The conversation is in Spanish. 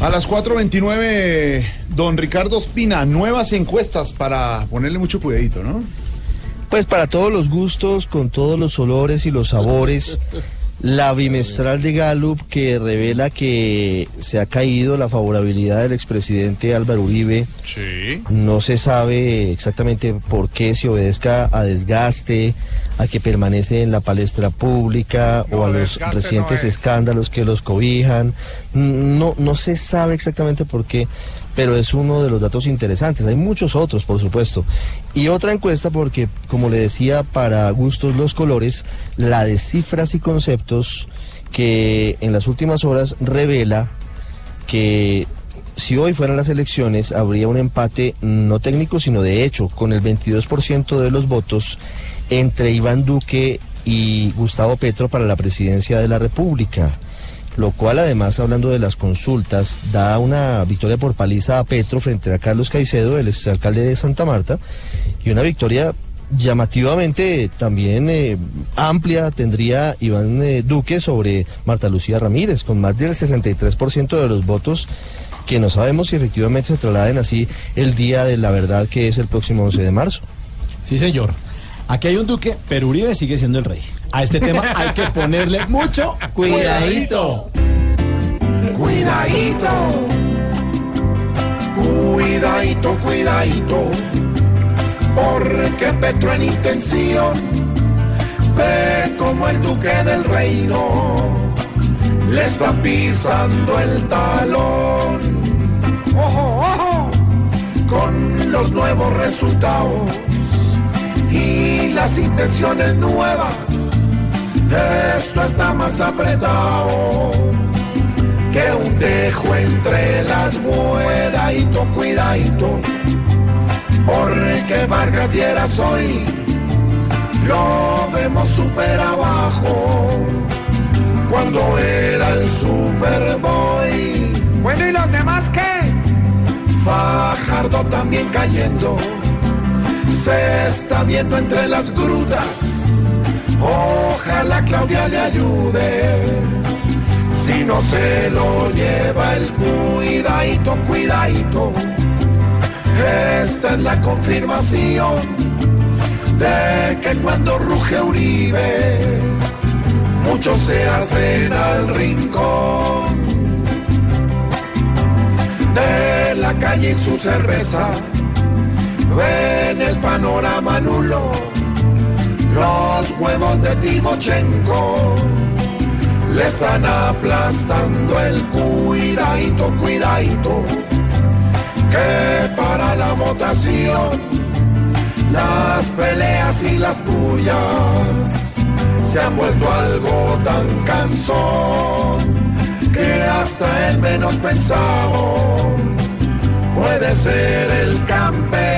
A las 4.29, don Ricardo Espina, nuevas encuestas para ponerle mucho cuidadito, ¿no? Pues para todos los gustos, con todos los olores y los sabores, la bimestral de Gallup que revela que se ha caído la favorabilidad del expresidente Álvaro Uribe. Sí. No se sabe exactamente por qué se obedezca a desgaste, a que permanece en la palestra pública No, o a los recientes no es. escándalos que los cobijan. No, no se sabe exactamente por qué, pero es uno de los datos interesantes. Hay muchos otros, por supuesto. Y otra encuesta porque, como le decía, para gustos los colores, la de cifras y conceptos que en las últimas horas revela que si hoy fueran las elecciones habría un empate no técnico sino de hecho con el 22% de los votos entre Iván Duque y Gustavo Petro para la presidencia de la República. Lo cual además, hablando de las consultas, da una victoria por paliza a Petro frente a Carlos Caicedo, el exalcalde de Santa Marta, y una victoria llamativamente también eh, amplia tendría Iván eh, Duque sobre Marta Lucía Ramírez, con más del 63% de los votos que no sabemos si efectivamente se trasladen así el día de la verdad que es el próximo 11 de marzo. Sí, señor. Aquí hay un duque, pero Uribe sigue siendo el rey. A este tema hay que ponerle mucho cuidadito. Cuidadito, cuidadito, cuidadito, porque Petro en intención ve como el duque del reino le está pisando el talón. Ojo, ojo, con los nuevos resultados las intenciones nuevas, esto está más apretado que un dejo entre las cuidadito, cuidadito, porque Vargas y era hoy lo vemos súper abajo, cuando era el Superboy. Bueno, ¿y los demás qué? Fajardo también cayendo, se está viendo entre las grutas, ojalá Claudia le ayude si no se lo lleva el cuidadito, cuidadito. Esta es la confirmación de que cuando ruge Uribe, muchos se hacen al rincón de la calle y su cerveza. Ven el panorama nulo, los huevos de Timochenko le están aplastando el cuidadito, cuidadito, que para la votación las peleas y las bullas se han vuelto algo tan cansón que hasta el menos pensado puede ser el campeón.